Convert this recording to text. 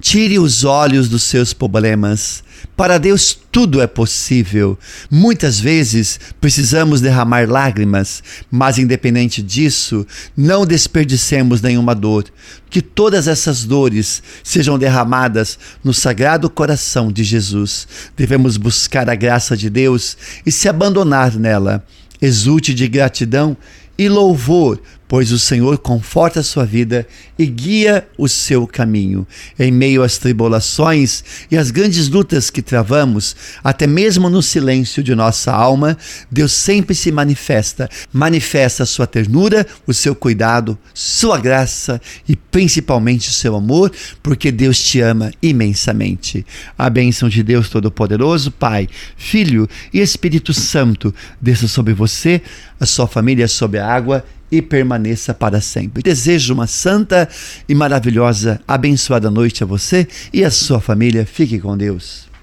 Tire os olhos dos seus problemas. Para Deus tudo é possível. Muitas vezes precisamos derramar lágrimas, mas independente disso, não desperdicemos nenhuma dor. Que todas essas dores sejam derramadas no sagrado coração de Jesus. Devemos buscar a graça de Deus e se abandonar nela. Exulte de gratidão e louvor, pois o Senhor conforta a sua vida e guia o seu caminho. Em meio às tribulações e às grandes lutas que travamos, até mesmo no silêncio de nossa alma, Deus sempre se manifesta. Manifesta a sua ternura, o seu cuidado, sua graça e principalmente o seu amor, porque Deus te ama imensamente. A bênção de Deus Todo-Poderoso, Pai, Filho e Espírito Santo desça sobre você, a sua família, sobre a água e permaneça para sempre. Desejo uma santa e maravilhosa, abençoada noite a você e a sua família. Fique com Deus.